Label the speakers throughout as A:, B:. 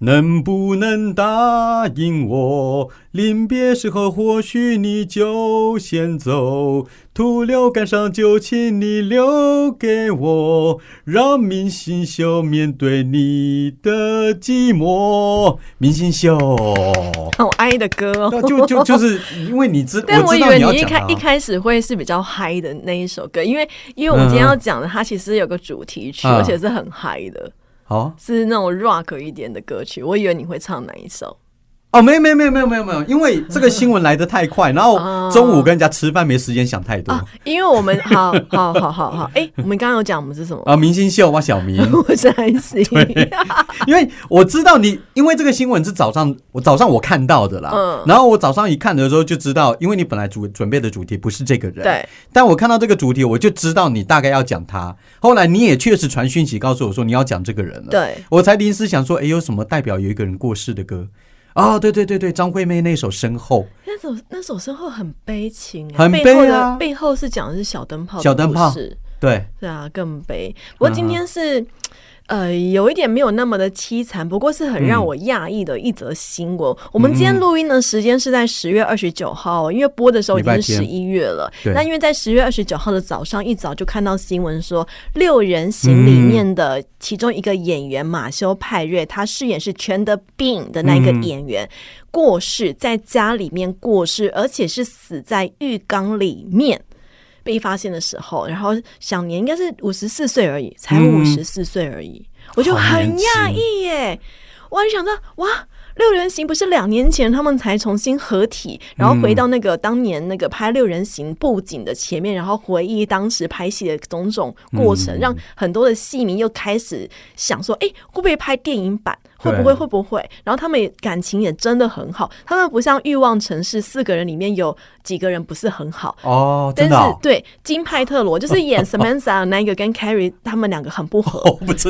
A: 能不能答应我？临别时候，或许你就先走。徒留感伤，就请你留给我，让明星秀面对你的寂寞。明星秀，
B: 好哀的歌哦。
A: 就就就是因为你知，
B: 但我以为你一开一开始会是比较嗨的那一首歌，因为因为我们今天要讲的，它其实有个主题曲，
A: 嗯
B: 而且是很嗨的，
A: 好
B: 是那种 rock 一点的歌曲。我以为你会唱哪一首？
A: 哦，没有没有没有没有没有没有，因为这个 新闻来的太快，然后
B: 哦
A: 中午跟人家吃饭没时间想太多
B: 啊，因为我们好好好好好，哎、我们刚刚有讲我们是什么？
A: 啊。明星秀，哇，小明。
B: 我是安心。
A: 因为我知道你，因为这个新闻是早上我早上我看到的啦，
B: 嗯
A: 然后我早上一看的时候就知道，因为你本来主准备的主题不是这个人，
B: 对，
A: 但我看到这个主题，我就知道你大概要讲他。后来你也确实传讯息告诉我说你要讲这个人了，
B: 对，
A: 我才临时想说，哎，有什么代表有一个人过世的歌？哦，对对对对，张惠妹那首《身后
B: 那首那首身后很悲情、
A: 很悲啊
B: 的背后是讲的是小灯泡
A: 小灯泡
B: 故事》，
A: 对，
B: 对啊，更悲。不过今天是。呃，有一点没有那么的凄惨，不过是很让我讶异的一则新闻。我们今天录音的时间是在十月二十九号，因为播的时候已经是十一月了。
A: 对
B: 那因为在十月二十九号的早上一早就看到新闻说，《六人行》里面的其中一个演员马修派瑞，他饰演是全的病的那个演员。过世，在家里面过世，而且是死在浴缸里面。被发现的时候，然后享年应该是五十四岁而已，才
A: 嗯
B: 五十四岁而已，我就很讶异耶！我还想到哇，六人行不是两年前他们才重新合体，然后回到那个当年那个拍六人行布景的前面，然后回忆当时拍戏的种种过程，
A: 嗯
B: 让很多的戏迷又开始想说，哎，会不会拍电影版？会不会？会不会？然后他们也感情也真的很好，他们不像《欲望城市》四个人里面有几个人不是很好，
A: 哦，
B: 但是、
A: 哦，
B: 对金派特罗就是演 Samantha 那个跟 Carrie 他们两个很不合。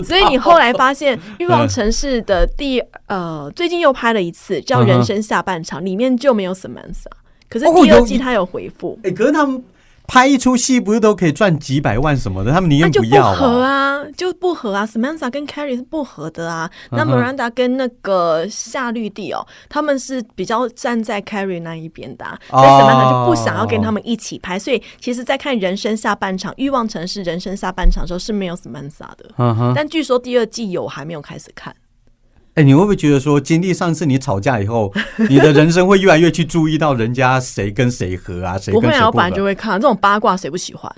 B: 所以你后来发现《欲望城市》的第呃，最近又拍了一次叫《人生下半场》，里面就没有 Samantha，可是
A: 哦
B: 第二季他有回复，
A: 哎、可是他们拍一出戏不是都可以赚几百万什么的，他们宁愿
B: 不
A: 要
B: 合啊，就不合啊。Samantha 跟 Carrie 是不合的啊。那 Miranda 跟那个夏绿蒂哦，他们是比较站在 Carrie 那一边的、啊，所以
A: 哦
B: Samantha 就不想要跟他们一起拍。所以其实，在看《人生下半场》《欲望城市》《人生下半场》的时候是没有 Samantha 的，
A: 嗯哼，
B: 但据说第二季有，还没有开始看。
A: 哎、你会不会觉得说，经历上次你吵架以后，你的人生会越来越去注意到人家谁跟谁合啊，谁
B: 不会啊，我
A: 跟谁不合？
B: 本来就会看这种八卦，谁不喜欢？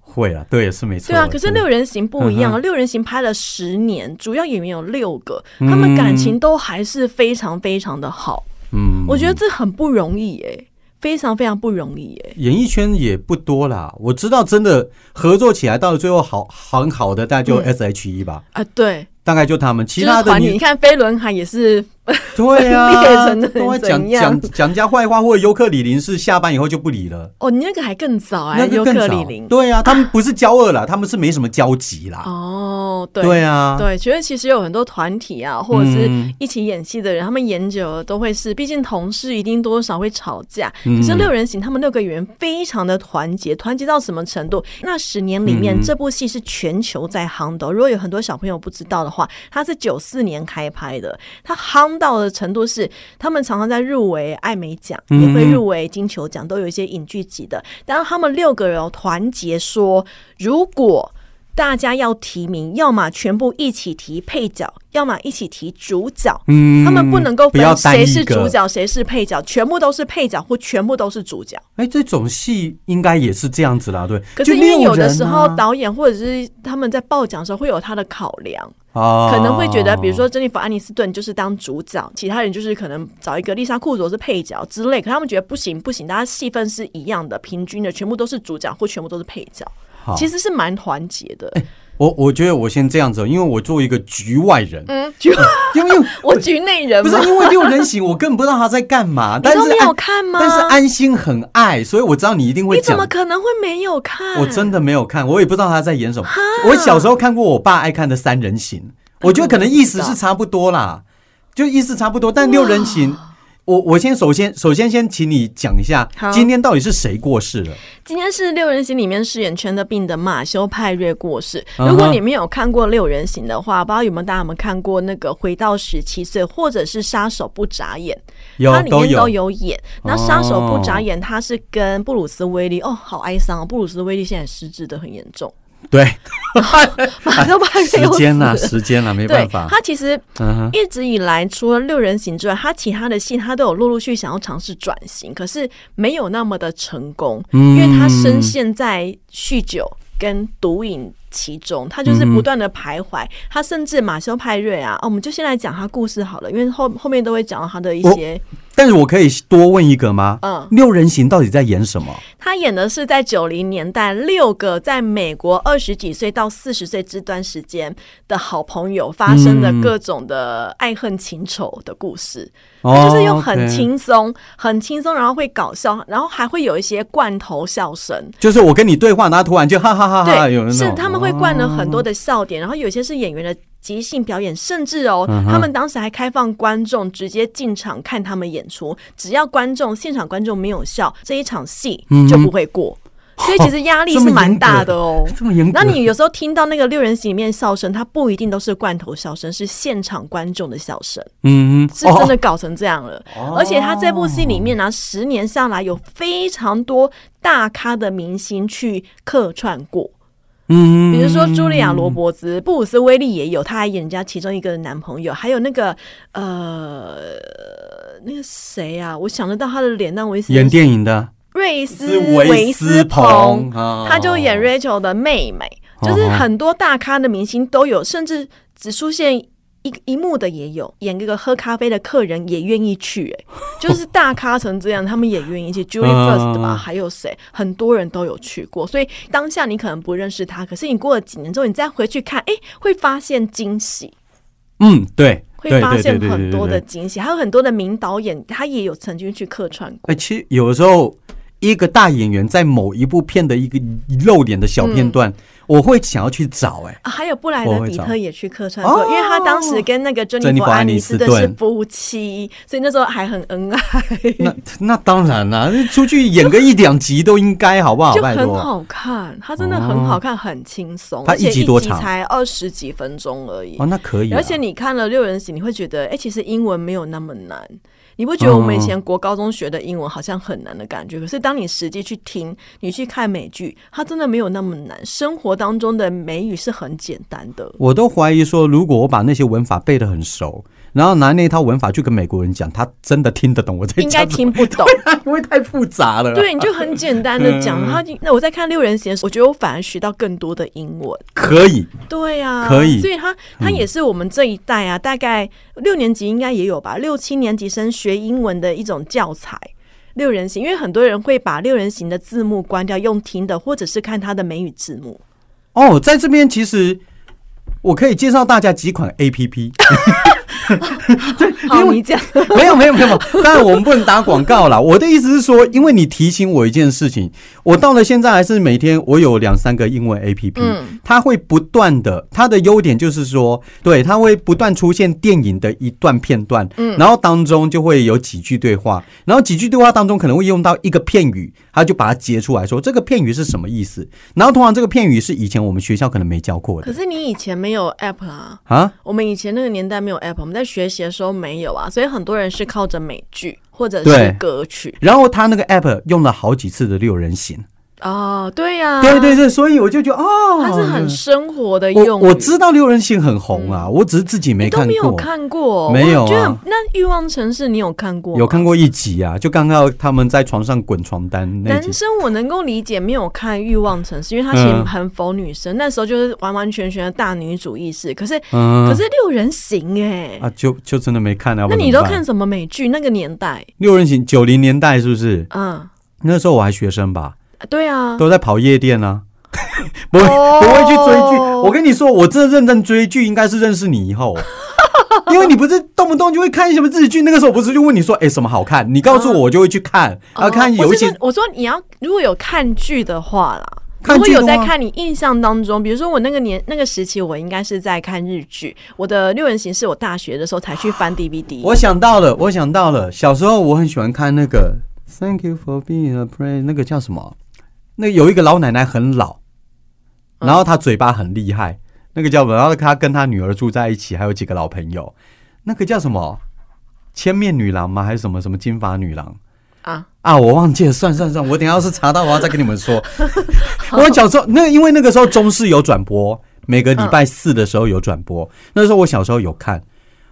A: 会啊，对，是没错。
B: 对啊，可是六人行不一样啊，
A: 嗯
B: 六人行拍了十年，主要演员有六个，他们感情都还是非常非常的好。
A: 嗯，
B: 我觉得这很不容易耶，非常非常不容易耶。
A: 演艺圈也不多啦。我知道，真的合作起来到了最后好很好的，大概就
B: 嗯
A: S H E 吧，
B: 啊，对，
A: 大概就他们，其他的
B: 你
A: 你
B: 看飞轮海也是，
A: 对啊，
B: 裂成的
A: 都会讲讲讲人家坏话，或者尤克里林是下班以后就不理了。
B: 哦，你那个还更早哎，
A: 那个
B: 尤克里林。
A: 对啊，他们不是交恶了，他们是没什么交集啦。
B: 哦，对
A: 对啊，
B: 对，觉得其实有很多团体啊，或者是
A: 嗯
B: 一起演戏的人，他们演久了都会是，毕竟同事一定多少会吵架。
A: 嗯
B: 可是六人行，他们六个演员非常的团结，团结到什么程度？那十年里面，
A: 嗯
B: 这部戏是全球在夯的。如果有很多小朋友不知道的话，它是九四年开拍的，它夯到的程度是，他们常常在入围艾美奖，
A: 嗯
B: 也会入围金球奖，都有一些影剧级的。但是他们六个人哦团结说，如果大家要提名，要么全部一起提配角，要么一起提主角。
A: 嗯
B: 他们不能够分谁是主角，谁是配角，全部都是配角或全部都是主角。
A: 哎，这种戏应该也是这样子啦，对。
B: 可是因为有的时候
A: 啊
B: 导演或者是他们在报奖的时候会有他的考量，
A: 啊
B: 可能会觉得，比如说珍妮弗·安妮斯顿就是当主角，其他人就是可能找一个丽莎·库佐是配角之类。可他们觉得不行不行，大家戏份是一样的，平均的，全部都是主角或全部都是配角，其实是蛮团结的。
A: 我我觉得我先这样子哦，因为我作为一个局外人，
B: 嗯，就
A: 因为
B: 我局内人
A: 不是，因为六人行，我根本不知道他在干嘛，但是
B: 没有看吗？
A: 但是安心很爱，所以我知道你一定会讲
B: 你怎么。可能会没有看？
A: 我真的没有看，我也不知道他在演什么。我小时候看过我爸爱看的《三人行》，我觉得可能意思是差不多啦，就意思差不多。但六人行，我我先首先首先先请你讲一下，今天到底是谁过世了？
B: 今天是六人行里面饰演全的病的马修派瑞过世。如果你没有看过六人行的话，不知道有没有大家有没有看过那个《回到十七岁》或者是《杀手不眨眼》，
A: 有
B: 它里面都
A: 有，
B: 有演。那《杀手不眨眼》它是跟布鲁斯威利，哦，好哀伤哦，布鲁斯威利现在失智的很严重，
A: 对，
B: 马修派瑞
A: 时间啦，
B: 死了
A: 时间啦，没办法。
B: 他其实，一直以来，除了六人行之外，他其他的戏他都有陆陆续续想要尝试转型，可是没有那么的成功，因为他深陷在酗酒跟毒瘾其中，他就是不断的徘徊。他甚至马修派瑞啊，哦，我们就先来讲他故事好了，因为后后面都会讲到他的一些。
A: 但是我可以多问一个吗？
B: 嗯
A: 六人行到底在演什么？
B: 他演的是在九零年代六个在美国二十几岁到四十岁这段时间的好朋友发生的各种的爱恨情仇的故事。他就是用很轻松、很轻松，然后会搞笑，然后还会有一些罐头笑声。
A: 就是我跟你对话，然后突然就哈哈哈哈，有
B: 对，
A: 那种
B: 是他们会灌了很多的笑点，然后有些是演员的即兴表演，甚至哦，他们当时还开放观众直接进场看他们演出，只要观众现场观众没有笑，这一场戏就不会过。所以其实压力是蛮大的哦。
A: 这么严。
B: 那你有时候听到那个六人行里面笑声，它不一定都是罐头笑声，是现场观众的笑声。
A: 嗯，
B: 是真的搞成这样了。而且他这部戏里面呢、十年下来有非常多大咖的明星去客串过，
A: 嗯，
B: 比如说茱莉亚·罗伯兹、布鲁斯·威利也有，他还演人家其中一个男朋友，还有那个呃那个谁啊，我想得到他的脸，但我一时
A: 演电影的。
B: 瑞斯·
A: 维
B: 维斯
A: 斯彭
B: 彭，
A: 哦
B: 他就演 Rachel 的妹妹，就是很多大咖的明星都有，甚至只出现一一幕的也有，演这个喝咖啡的客人也愿意去、哎，就是大咖成这样，他们也愿意去。Julie First 吧，还有谁？很多人都有去过，所以当下你可能不认识他，可是你过了几年之后，你再回去看，哎、会发现惊喜。
A: 嗯，对，
B: 会发现很多的惊喜，还有很多的名导演，他也有曾经去客串过
A: 哎、。其实有的时候，一个大演员在某一部片的一个露脸的小片段，我会想要去找、哎，
B: 啊，还有布莱德比特也去客串过，
A: 哦
B: 因为他当时跟那个珍妮
A: 珍妮佛·
B: 佛·安
A: 安妮
B: 妮斯顿是夫妻，所以那时候还很恩爱，
A: 那那当然啦，出去演个一两集都应该，好不好？
B: 就。很好看。他真的很好看，很轻松，
A: 他一集多长
B: 才二十几分钟而已
A: 哦，。那可以、啊。
B: 而且你看了六人行，你会觉得，哎、其实英文没有那么难。你不觉得我们以前国高中学的英文好像很难的感觉？可是当你实际去听，你去看美剧，它真的没有那么难。生活当中的美语是很简单的。
A: 我都怀疑说，如果我把那些文法背得很熟，然后拿那套文法去跟美国人讲，他真的听得懂我在
B: 应该
A: 讲什么？
B: 听不懂，
A: 因为太复杂了。
B: 对，你就很简单的讲。然后那我在看六人行的时候，我觉得我反而学到更多的英文。
A: 可以，
B: 对呀、
A: 可以
B: 所以他他也是我们这一代啊，大概六年级应该也有吧，六七年级生学英文的一种教材。六人行，因为很多人会把六人行的字幕关掉，用听的，或者是看他的美语字幕。
A: 哦，在这边其实我可以介绍大家几款 A P P。
B: 好，你讲，
A: 没有没有没有，当然我们不能打广告啦。我的意思是说，因为你提醒我一件事情，我到了现在还是每天我有两三个英文 A P P，
B: 嗯。
A: 它会不断的，它的优点就是说，对，它会不断出现电影的一段片段，
B: 嗯。
A: 然后当中就会有几句对话，然后几句对话当中可能会用到一个片语，它就把它截出来说这个片语是什么意思，然后通常这个片语是以前我们学校可能没教过的。
B: 可是你以前没有 app 啊，
A: 啊。
B: 我们以前那个年代没有 app，我们在学习的时候没有啊，所以很多人是靠着美剧或者是歌曲。
A: 然后他那个 app 用了好几次的六人行，
B: 哦，对呀、
A: 对对对，所以我就觉得哦，
B: 它是很生活的
A: 我。我知道六人行很红啊，我只是自己没看
B: 你都没有
A: 过，
B: 看过，
A: 没有啊
B: 我觉得那欲望城市你有看过？
A: 有看过一集啊，就刚刚他们在床上滚床单那集
B: 男。生我能够理解没有看《欲望城市》，因为他其实
A: 嗯
B: 很否女生，那时候就是完完全全的大女主意识。可是、
A: 嗯
B: 可是六人行哎、
A: 啊，就就真的没看啊。
B: 那你都看什么美剧？那个年代，
A: 六人行九零年代是不是？
B: 嗯，
A: 那时候我还学生吧，
B: 对啊，
A: 都在跑夜店啊，不会
B: 哦
A: 不会去追剧。我跟你说，我真的认真追剧，应该是认识你以后。因为你不是动不动就会看什么日剧，那个时候不是就问你说，哎、什么好看？你告诉我，我就会去看。然后看
B: 哦
A: 有一些
B: 我说你要如果有看剧的话啦，如果有在看，你印象当中，比如说我那个年那个时期，我应该是在看日剧。我的六人行是我大学的时候才去翻 DVD。
A: 我想到了，我想到了，小时候我很喜欢看那个《Thank You for Being a Prey》，那个叫什么？那有一个老奶奶很老，
B: 嗯
A: 然后她嘴巴很厉害，那个叫什么？然后她跟她女儿住在一起，还有几个老朋友，那个叫什么？千面女郎吗？还是什么什么金发女郎？
B: 啊，
A: 啊，我忘记了，算算算，我等下要是查到，我要再跟你们说。我小时候那因为那个时候中视有转播，每个礼拜四的时候有转播，那时候我小时候有看。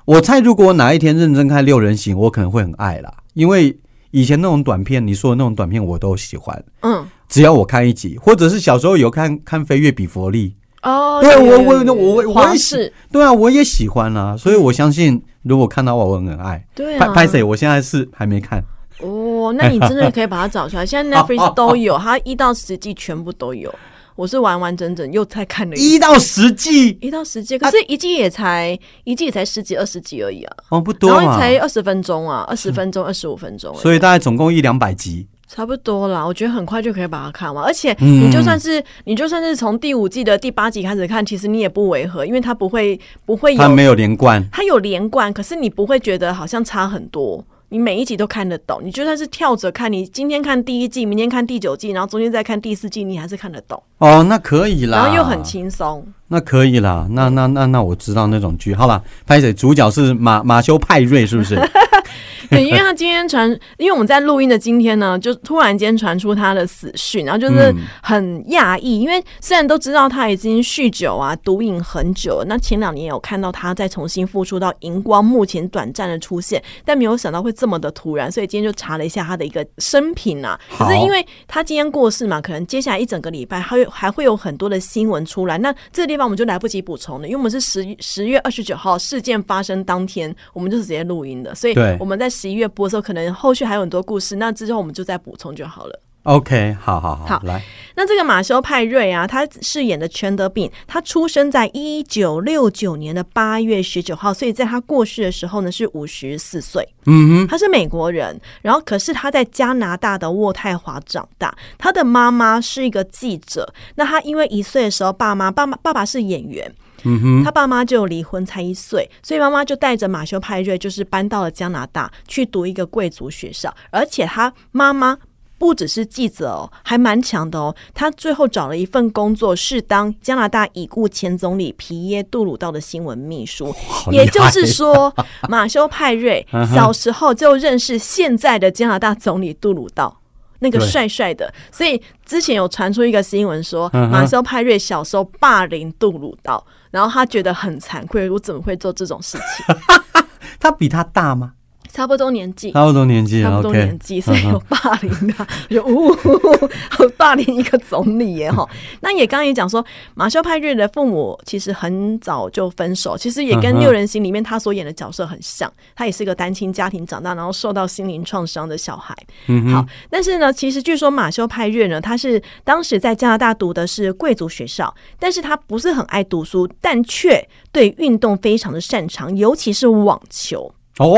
A: 我猜如果哪一天认真看六人行，我可能会很爱啦，因为以前那种短片，你说的那种短片我都喜欢，
B: 嗯，
A: 只要我看一集，或者是小时候有看看飞跃比佛利，
B: 哦，
A: 对我我我我我也对啊，我也喜欢啊，所以我相信如果看到我，我很爱。
B: 对啊，
A: 拍拍谁？我现在是还没看。
B: 哦，那你真的可以把它找出来。现在 Netflix 都有，它一到十季全部都有。我是完完整整又再看了一
A: 一到十季
B: 一到十季，可是一季也才一季也才十几二十集而已啊，
A: 哦，不多
B: 然后，才二十分钟啊，二十分钟二十五分钟，
A: 所以大概总共一两百集。
B: 差不多啦。我觉得很快就可以把它看完，而且
A: 嗯
B: 你就算是、你就算是从第五季的第八集开始看，其实你也不违和，因为它不会不会有
A: 它没有连贯，
B: 它有连贯，可是你不会觉得好像差很多。你每一集都看得懂，你就算是跳着看，你今天看第一季，明天看第九季，然后中间再看第四季，你还是看得懂，
A: 哦，那可以啦，
B: 然后又很轻松。
A: 那可以啦，那那那那我知道那种剧，好了，拍谁？主角是马马修派瑞，是不是？
B: 对，因为他今天传，因为我们在录音的今天呢，就突然间传出他的死讯，然后就是
A: 嗯。
B: 很讶异，因为虽然都知道他已经酗酒啊、毒瘾很久，那前两年有看到他再重新复出到荧光幕前短暂的出现，但没有想到会这么的突然，所以今天就查了一下他的一个生平啊。可是因为他今天过世嘛，可能接下来一整个礼拜还有还会有很多的新闻出来，那这个地方我们就来不及补充了，因为我们是十十月二十九号事件发生当天，我们就是直接录音的，所以
A: 对。
B: 我们在十一月播的时候，可能后续还有很多故事，那之后我们就再补充就好了。
A: OK，好好好，
B: 好
A: 来，
B: 那这个马修派瑞啊，他饰演的全德饼，他出生在一九六九年的八月十九号，所以在他过世的时候呢是五十四岁。
A: 嗯哼，
B: 他是美国人，然后可是他在加拿大的渥太华长大。他的妈妈是一个记者，那他因为一岁的时候，爸妈爸妈爸爸是演员。
A: 嗯哼，
B: 他爸妈就离婚才一岁，所以妈妈就带着马修派瑞，就是搬到了加拿大去读一个贵族学校，而且他妈妈。不只是记者哦，还蛮强的哦。他最后找了一份工作，是当加拿大已故前总理皮耶杜鲁道的新闻秘书。也就是说，马修派瑞小时候就认识现在的加拿大总理杜鲁道。那个帅帅的，所以之前有传出一个新闻说，马修派瑞小时候霸凌杜鲁道，然后他觉得很惭愧，我怎么会做这种事情？
A: 他比他大吗？
B: 差不多年纪，
A: 差不多年纪
B: 差不多年纪，所以有霸凌他，我就呜，有霸凌一个总理耶哈。那也刚刚也讲说，马修派瑞的父母其实很早就分手，其实也跟六人行里面他所演的角色很像，他也是个单亲家庭长大，然后受到心灵创伤的小孩。
A: 嗯哼，
B: 好，但是呢，其实据说马修派瑞呢，他是当时在加拿大读的是贵族学校，但是他不是很爱读书，但却对运动非常的擅长，尤其是网球。
A: 哦，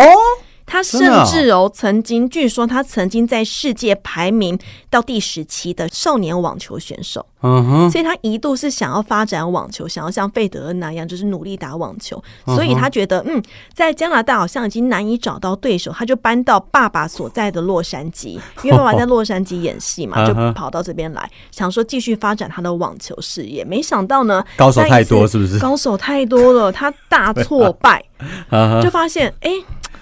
B: 他甚至哦，曾经据说他曾经在世界排名到第十七的少年网球选手，
A: 嗯哼，
B: 所以他一度是想要发展网球，想要像费德恩那样，就是努力打网球。
A: 嗯
B: 所以他觉得，嗯，在加拿大好像已经难以找到对手，他就搬到爸爸所在的洛杉矶，因为爸爸在洛杉矶演戏嘛，就跑到这边来，想说继续发展他的网球事业。没想到呢，
A: 高手太多是不是？
B: 高手太多了，他大挫败，就发现，哎、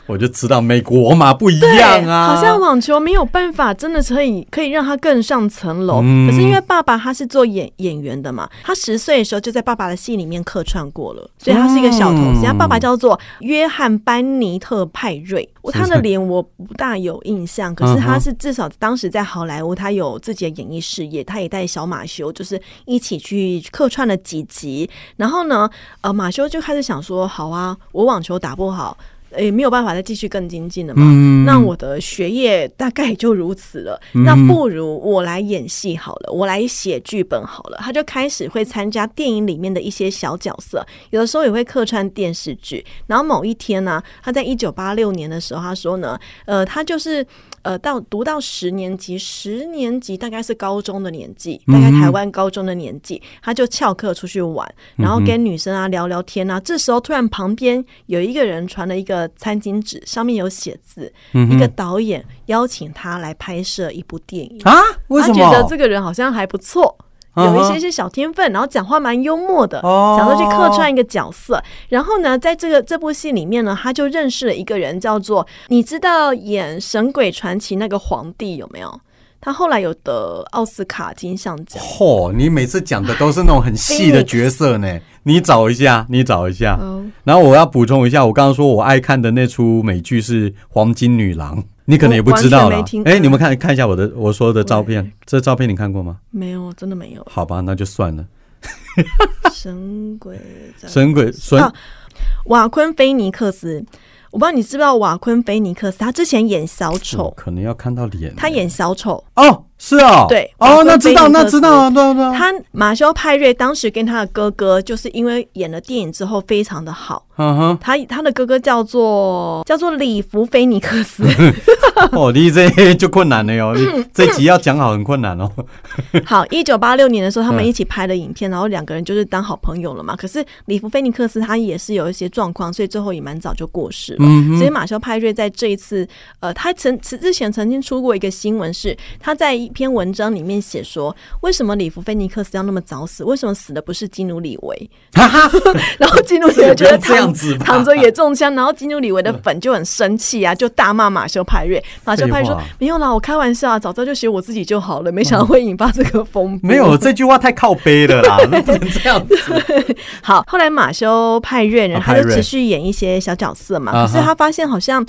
A: 我就知道美国嘛不一
B: 对，
A: 样啊，
B: 好像网球没有办法，真的可以可以让他更上层楼。
A: 嗯
B: 可是因为爸爸他是做演演员的嘛，他十岁的时候就在爸爸的戏里面客串过了，所以他是一个小童星。
A: 嗯
B: 他爸爸叫做约翰班尼特派瑞，他的脸我不大有印象，可是他是至少当时在好莱坞，他有自己的演艺事业，他也带小马修就是一起去客串了几集。然后呢，呃，马修就开始想说，好啊，我网球打不好。诶没有办法再继续更精进了嘛。
A: 嗯
B: 那我的学业大概也就如此了，
A: 嗯
B: 那不如我来演戏好了，我来写剧本好了。他就开始会参加电影里面的一些小角色，有的时候也会客串电视剧。然后某一天呢、他在一九八六年的时候，他说呢，呃，他就是。呃，到读到十年级，十年级大概是高中的年纪，大概台湾高中的年纪，他就翘课出去玩，然后跟女生啊聊聊天啊。这时候突然旁边有一个人传了一个餐巾纸，上面有写字，一个导演邀请他来拍摄一部电影。
A: 啊？为什
B: 他觉得？这个人好像还不错。有一些些小天分，然后讲话蛮幽默的，
A: 哦
B: 想说去客串一个角色。然后呢，在这个这部戏里面呢，他就认识了一个人，叫做你知道演《神鬼传奇》那个皇帝有没有？他后来有得奥斯卡金像奖。
A: 嚯、你每次讲的都是那种很细的角色呢。你找一下，你找一下。
B: 哦，
A: 然后我要补充一下，我刚刚说我爱看的那出美剧是《黄金女郎》，你可能也不知道了哎，你们看看一下我的我说的照片，这照片你看过吗？
B: 没有，真的没有。
A: 好吧，那就算了。
B: 神鬼
A: 神鬼神
B: 啊瓦昆菲尼克斯，我不知道你知不知道瓦昆菲尼克斯，他之前演小丑，
A: 可能要看到脸。
B: 他演小丑，
A: 哦，是哦，
B: 对
A: 哦，那知道那知道啊，对啊对啊。
B: 他马修派瑞当时跟他的哥哥，就是因为演了电影之后非常的好。
A: 嗯哼，
B: 他他的哥哥叫做叫做里弗菲尼克斯，
A: 哦，你这就困难了哟，这集要讲好很困难哦。
B: 好，一九八六年的时候，他们
A: 嗯
B: 一起拍了影片，然后两个人就是当好朋友了嘛。可是里弗菲尼克斯他也是有一些状况，所以最后也蛮早就过世了。
A: 嗯
B: 所以马修派瑞在这一次，呃，他曾之前曾经出过一个新闻是，他在一篇文章里面写说，为什么里弗菲尼克斯要那么早死？为什么死的不是基努里维？然后基努里维觉得躺
A: 子
B: 躺着也中枪，然后基努里维的粉就很生气啊，就大骂马修派瑞。马修派瑞说：“没有啦，我开玩笑啊，早知道就写我自己就好了，没想到会引发这个风波。”
A: 没有这句话太靠背了啦，那不能这样子。
B: 好，后来马修派瑞呢，他就持续演一些小角色嘛。可是他发现好像，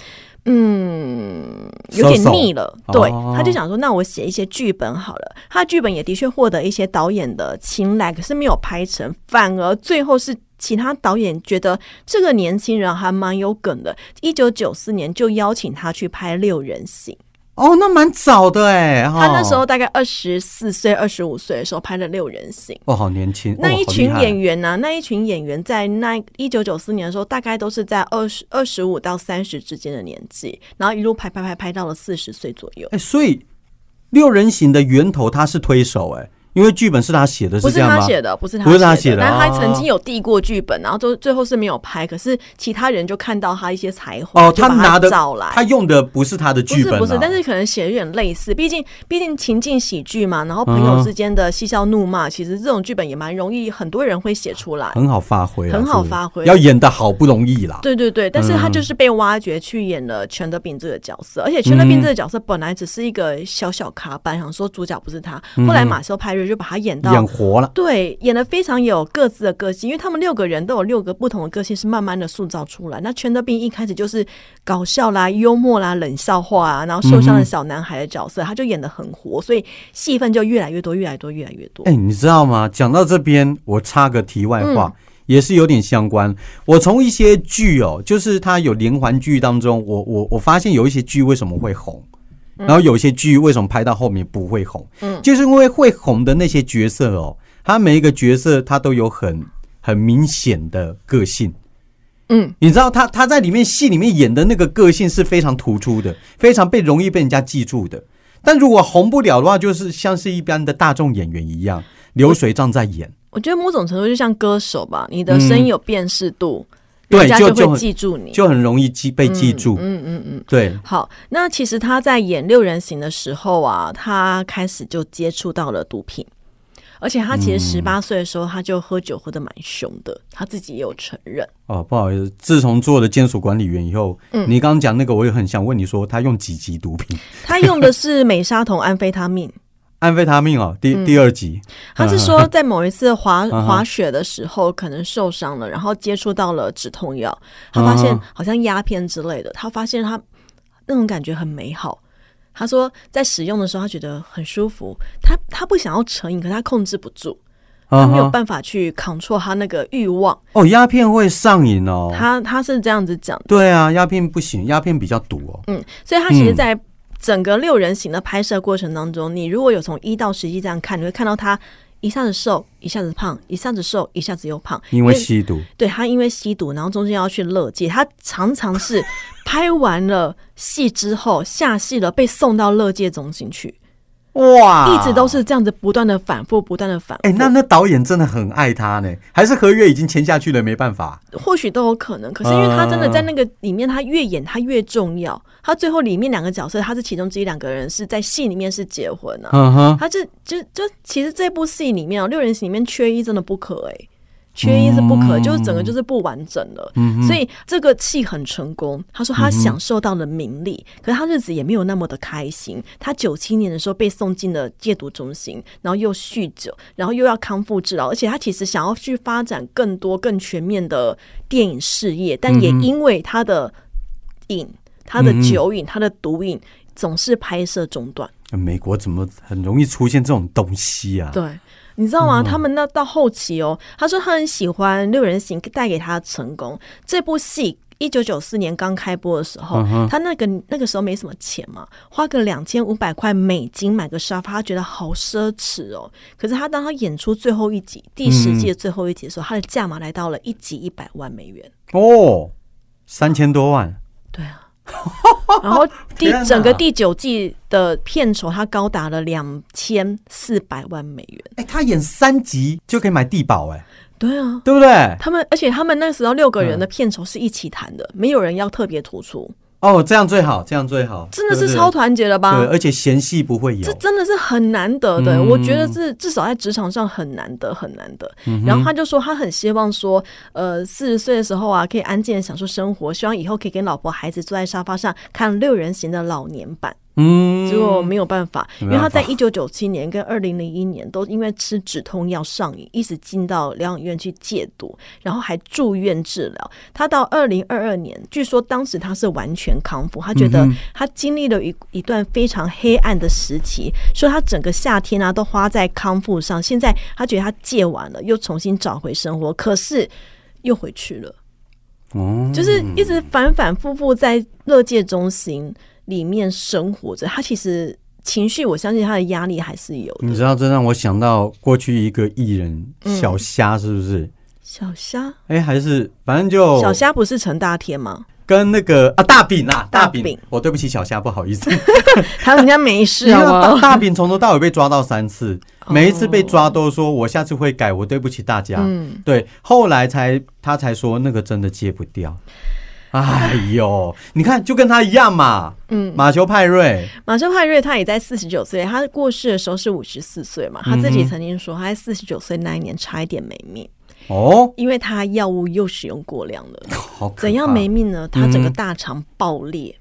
B: 嗯，有点腻了。对，
A: 哦
B: 他就想说，那我写一些剧本好了。他的剧本也的确获得一些导演的青睐，可是没有拍成，反而最后是。其他导演觉得这个年轻人还蛮有梗的，一九九四年就邀请他去拍《六人行》。
A: 哦，那蛮早的哎，哦
B: 他那时候大概二十四岁、二十五岁的时候拍了《六人行》。
A: 哦，好年轻，
B: 那一群演
A: 员
B: 员呢、那一群演员在那一九九四年的时候，大概都是在二十二十五到三十之间的年纪，然后一路拍拍拍拍到了四十岁左右。
A: 哎，所以六人行的源头他是推手哎，因为剧本是他写的，
B: 不是？他写的，不是他
A: 不是他写的。
B: 但他
A: 哦。
B: 曾经有递过剧本，然后最最后是没有拍，可是其他人就看到他一些才华，
A: 哦，
B: 就把
A: 拿的
B: 找来，
A: 他用的不是他的剧本啊，
B: 是不是，但是可能写的有点类似，毕竟毕竟情境喜剧嘛，然后朋友
A: 嗯
B: 之间的嬉笑怒骂，其实这种剧本也蛮容易，很多人会写出来。
A: 很好发挥啊，
B: 很好发挥。
A: 要演的好不容易啦。
B: 对对对，但是他就是被挖掘去演了全德斌这个角色，而且全德斌这个角色本来只是一个小小卡板，想说主角不是他，后来马修派瑞就把他演到。
A: 演活了，
B: 对，演的非常有各自的个性，因为他们六个人都有六个不同的个性，是慢慢的塑造出来。那全德斌一开始就是搞笑啦、幽默啦、冷笑话啊，然后受伤的小男孩的角色，他就演的很活，所以戏份就越来越多、越来越多、越来越多。
A: 哎、你知道吗？讲到这边，我插个题外话，
B: 嗯
A: 也是有点相关。我从一些剧哦，就是它有连环剧当中，我我我发现有一些剧为什么会红，然后有一些剧为什么拍到后面不会红，
B: 嗯
A: 就是因为会红的那些角色哦，他每一个角色他都有很很明显的个性。
B: 嗯，
A: 你知道他他在里面戏里面演的那个个性是非常突出的，非常被容易被人家记住的。但如果红不了的话，就是像是一般的大众演员一样，流水账在演。
B: 我觉得某种程度就像歌手吧，你的声音有辨识度，
A: 对
B: 人家就会记住你。
A: 就很容易记被记住。
B: 嗯嗯嗯。
A: 对，
B: 好，那其实他在演六人行的时候啊，他开始就接触到了毒品，而且他其实十八岁的时候他就喝酒喝的蛮凶的，他自己也有承认。
A: 哦，不好意思，自从做了监所管理员以后，
B: 嗯
A: 你刚刚讲那个，我也很想问你说，他用几级毒品？
B: 他用的是美沙酮安非他命，
A: 安非他命哦，第、
B: 嗯
A: 第二集。
B: 他是说 在某一次滑滑雪的时候可能受伤了，然后接触到了止痛药，他发现好像鸦片之类的，他发现他那种感觉很美好。他说在使用的时候他觉得很舒服，他他不想要成瘾，可他控制不住。他没有办法去 control 他那个欲望。
A: 哦，鸦片会上瘾哦。
B: 他他是这样子讲的，
A: 对啊，鸦片不行，鸦片比较毒哦。
B: 嗯，所以他其实，
A: 嗯
B: 在整个六人行的拍摄过程当中，你如果有从一到十一这样看，你会看到他一下子瘦，一下子胖，一下子瘦，一下子又胖，
A: 因为吸毒，
B: 对他因为吸毒，然后中间要去乐界，他常常是拍完了戏之后下戏了，被送到乐界中心去，
A: 哇，
B: 一直都。是这样子不断的反复，不断的反复。
A: 哎、那那导演真的很爱他呢，还是合约已经签下去了，没办法。
B: 或许都有可能，可是因为他真的在那个里面，他越演他越重要。他最后里面两个角色，他是其中之一，两个人是在戏里面是结婚啊。
A: 嗯哼，
B: 他就就就其实这部戏里面哦，六人行里面缺一真的不可哎、缺一是不可，就是整个就是不完整了。所以这个戏很成功。他说他享受到了名利，可是他日子也没有那么的开心。他九七年的时候被送进了戒毒中心，然后又酗酒，然后又要康复治疗，而且他其实想要去发展更多更全面的电影事业，但也因为他的瘾、他的酒瘾、他的毒瘾，总是拍摄中断。
A: 美国怎么很容易出现这种东西啊？
B: 对，你知道吗？他们那到后期哦，他说他很喜欢《六人行》带给他的成功。这部戏一九九四年刚开播的时候，他那个那个时候没什么钱嘛，花个两千五百块美金买个沙发，他觉得好奢侈哦。可是他当他演出最后一集第十季的最后一集的时候，他的价码来到了一集一百万美元。
A: 哦，三千多万，
B: 对啊。然后第整个第九季的片酬，它高达了两千四百万美元。
A: 哎、他演三集就可以买地保，哎，
B: 对啊，
A: 对不对？
B: 他们，而且他们那时候六个人的片酬是一起谈的，没有人要特别突出，
A: 哦，这样最好，这样最好，
B: 真的是超团结了吧
A: 对，？而且嫌隙不会有
B: 这。真的是很难得的，
A: 嗯
B: 我觉得是至少在职场上很难得，很难得。
A: 嗯
B: 然后他就说，他很希望说，呃，四十岁的时候啊，可以安静的享受生活，希望以后可以跟老婆孩子坐在沙发上看六人行的老年版。
A: 嗯，
B: 结果没有办法，因为他在一九九七年跟二零零一年都因为吃止痛药上瘾，一直进到疗养院去戒毒，然后还住院治疗。他到二零二二年，据说当时他是完全康复，他觉得他经历了一一段非常黑暗的时期，说他整个夏天啊都花在康复上，现在他觉得他戒完了，又重新找回生活，可是又回去了。
A: 哦，
B: 就是一直反反复复在乐界中心里面生活着，他其实情绪，我相信他的压力还是有的。
A: 你知道，这让我想到过去一个艺人
B: 嗯
A: 小虾，是不是？
B: 小虾，
A: 哎、还是反正就
B: 小虾不是陈大天吗？
A: 跟那个啊大饼啊，大
B: 大饼
A: 饼，我对不起小虾，不好意思。
B: 他人家没事？
A: 大大饼从头到尾被抓到三次，
B: 哦
A: 每一次被抓都说我下次会改，我对不起大家。
B: 嗯，
A: 对，后来才他才说那个真的戒不掉。哎呦，你看就跟他一样嘛，
B: 嗯。
A: 马修派瑞，
B: 马修派瑞他也在四十九岁，他过世的时候是五十四岁嘛，他自己曾经说他在四十九岁那一年差一点没命，
A: 哦，
B: 因为他药物又使用过量了。
A: 好
B: 怎样没命呢？他整个
A: 嗯
B: 大肠爆裂，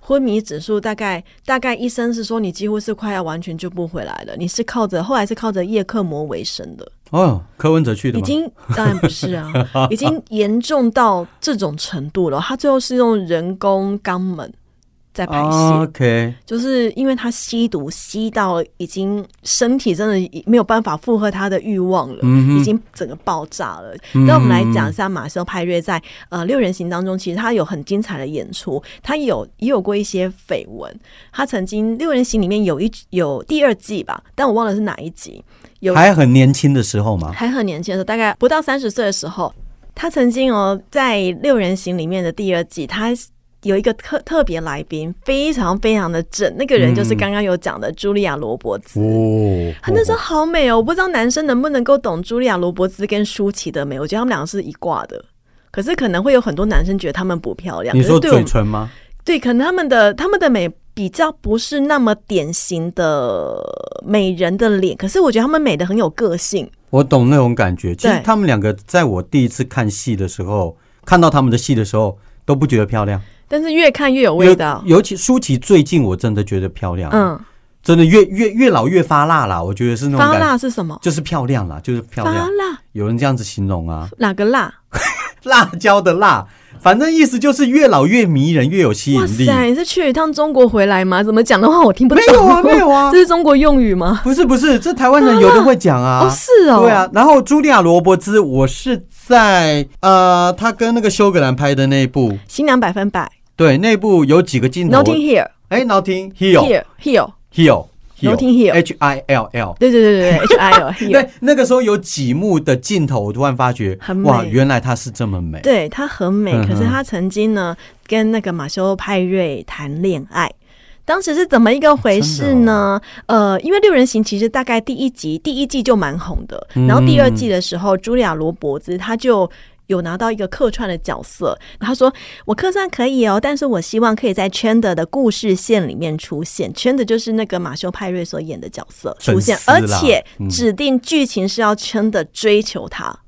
B: 昏迷指数大概大概医生是说你几乎是快要完全救不回来了。你是靠着后来是靠着叶克膜为生的，
A: 哦，柯文哲去的吗？
B: 已经当然不是啊，已经严重到这种程度了。他最后是用人工肛门在排泄。
A: 啊 OK，
B: 就是因为他吸毒吸到已经身体真的没有办法负荷他的欲望了，已经整个爆炸了。
A: 嗯
B: 那我们来讲一下马修派瑞在呃六人行当中，其实他有很精彩的演出，他有也有过一些绯闻。他曾经六人行里面有一有第二季吧，但我忘了是哪一集，有
A: 还很年轻的时候吗，
B: 还很年轻的时候，大概不到三十岁的时候，他曾经哦，在六人行里面的第二季，他有一个特特别来宾，非常非常的正，那个人就是刚刚有讲的茱莉亚·罗伯兹。
A: 哦，
B: 她那时候好美哦，我不知道男生能不能够懂茱莉亚·罗伯兹跟舒淇的美，我觉得他们两个是一挂的。可是可能会有很多男生觉得他们不漂亮，
A: 你说嘴唇吗？
B: 对，可能他们的他们的美比较不是那么典型的美人的脸，可是我觉得他们美的很有个性。
A: 我懂那种感觉。其实他们两个在我第一次看戏的时候，看到他们的戏的时候，都不觉得漂亮。
B: 但是越看越有味道。
A: 尤尤其舒淇最近我真的觉得漂亮，
B: 嗯，
A: 真的越越越老越发辣啦。我觉得是那种
B: 发，辣是什么？
A: 就是漂亮啦，就是漂
B: 发
A: 亮。
B: 辣
A: 有人这样子形容啊，
B: 哪个辣？
A: 辣椒的辣，反正意思就是越老越迷人，越有吸引力。
B: 哇塞，你是去一趟中国回来吗？怎么讲的话我听不懂。
A: 没有啊，没有啊
B: 这，是中国用语吗？
A: 不是不是，这台湾人有的会讲啊。
B: 哦，是哦，
A: 对啊，然后茱莉亚·罗伯兹，我是在呃，她跟那个休格兰拍的那一部，
B: 新娘百分百
A: 对，那部有几个镜头。
B: ，Notting here
A: 哎，Notting here
B: Here here
A: Hill
B: Notting Hill
A: H I L L。
B: 对对对对对，H I L Hill，
A: 对，那个时候有几幕的镜头，我突然发觉
B: 很，美
A: 哇，原来她是这么美。
B: 对她很美，可是她曾经呢跟那个马修派瑞谈恋爱。当时是怎么一个回事呢？
A: 哦
B: 呃，因为六人行其实大概第一集、第一季就蛮红的，
A: 嗯
B: 然后第二季的时候，茱莉亚·罗伯兹她就有拿到一个客串的角色。他说：“我客串可以哦，但是我希望可以在圈的的故事线里面出现。圈的就是那个马修·派瑞所演的角色出现，而且
A: 嗯
B: 指定剧情是要圈的追求他。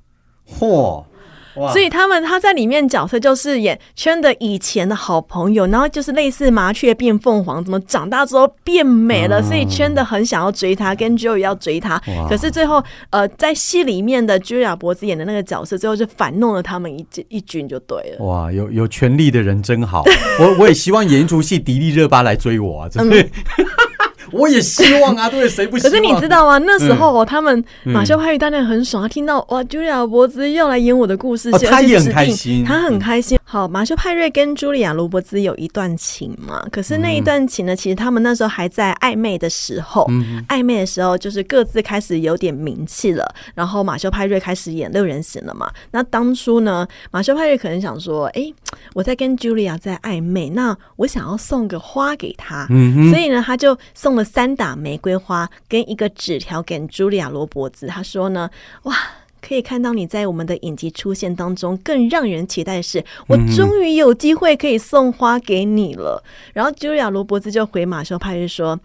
A: 嚯，哇
B: 所以他们他在里面角色就是演圈的以前的好朋友，然后就是类似麻雀变凤凰，怎么长大之后变美了，所以圈的很想要追他，跟 Joey 要追他，可是最后呃在戏里面的 Julia 脖子演的那个角色，最后就反弄了他们一一军就对了。
A: 哇，有有权力的人真好。我我也希望演一出戏，迪丽热巴来追我啊！真的，我也希望啊，对，谁不希望？
B: 可是你知道吗？那时候哦，他们
A: 嗯
B: 马修派瑞当然很爽，他听到哇，Julia 脖子要来演我的故事
A: 他也很开心
B: 他很开心。好，马修派瑞跟茱莉亚·罗伯兹有一段情嘛？可是那一段情呢，其实他们那时候还在暧昧的时候，
A: 嗯
B: 暧昧的时候就是各自开始有点名气了。然后马修派瑞开始演六人行了嘛？那当初呢，马修派瑞可能想说，哎，我在跟茱莉亚在暧昧，那我想要送个花给她，
A: 嗯
B: 所以呢，他就送了三打玫瑰花跟一个纸条给茱莉亚·罗伯兹。他说呢，哇。可以看到你在我们的影集出现当中，更让人期待的是，我终于有机会可以送花给你了。然后茱莉亚·罗伯兹就回马修派瑞说：“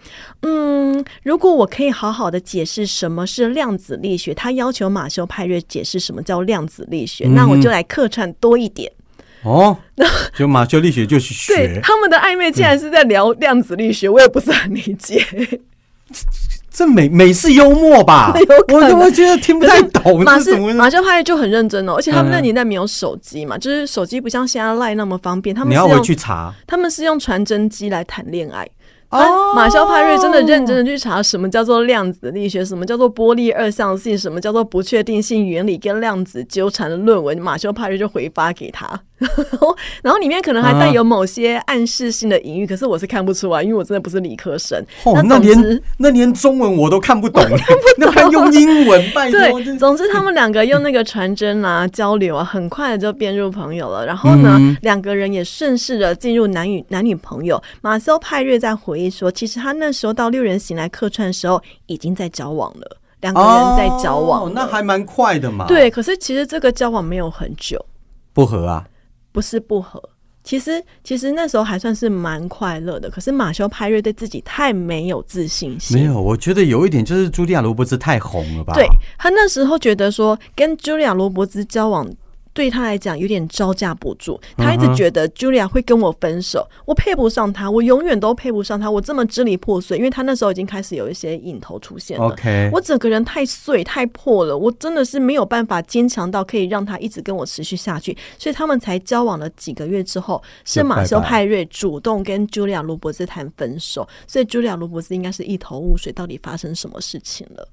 B: 嗯，如果我可以好好的解释什么是量子力学，他要求马修派瑞解释什么叫量子力学，那我就来客串多一点。
A: 哦，就马修力学就去学，
B: 对他们的暧昧竟然是在聊量子力学，我也不是很理解。
A: 这美美式幽默吧？我我觉得听不太懂，
B: 马？马修派就很认真哦，而且他们那
A: 嗯
B: 年代没有手机嘛，就是手机不像现在赖那么方便，他们是
A: 你要回去查
B: 他们是用传真机来谈恋爱。
A: 哦
B: 啊马修派瑞真的认真的去查什么叫做量子力学，什么叫做波粒二象性，什么叫做不确定性原理跟量子纠缠的论文，马修派瑞就回发给他，然后里面可能还带有某些暗示性的隐喻，可是我是看不出来，因为我真的不是理科生。
A: 哦，那连那连中文我都看不懂，那还用英文？拜托，
B: 对，总之他们两个用那个传真啊交流啊，很快的就变入朋友了。然后呢，
A: 嗯
B: 两个人也顺势的进入男女男女朋友。马修派瑞在回忆说，其实他那时候到六人行来客串的时候，已经在交往了，两个人在交往、
A: 哦，那还蛮快的嘛。，
B: 对。可是其实这个交往没有很久，
A: 不合啊。
B: 不是不合。其实，其实那时候还算是蛮快乐的。可是马修派瑞对自己太没有自信心，
A: 没有，我觉得有一点就是茱莉亚·罗伯兹太红了吧？
B: 对他那时候觉得说，跟茱莉亚·罗伯兹交往。对他来讲有点招架不住，他一直觉得 Julia 会跟我分手，我配不上他，我永远都配不上他，我这么支离破碎，因为他那时候已经开始有一些影头出现了。
A: ，OK，
B: 我整个人太碎太破了，我真的是没有办法坚强到可以让他一直跟我持续下去，所以他们才交往了几个月之后，是马修派瑞主动跟 Julia ·罗伯兹谈分手，所以 Julia ·罗伯兹应该是一头雾水，到底发生什么事情了。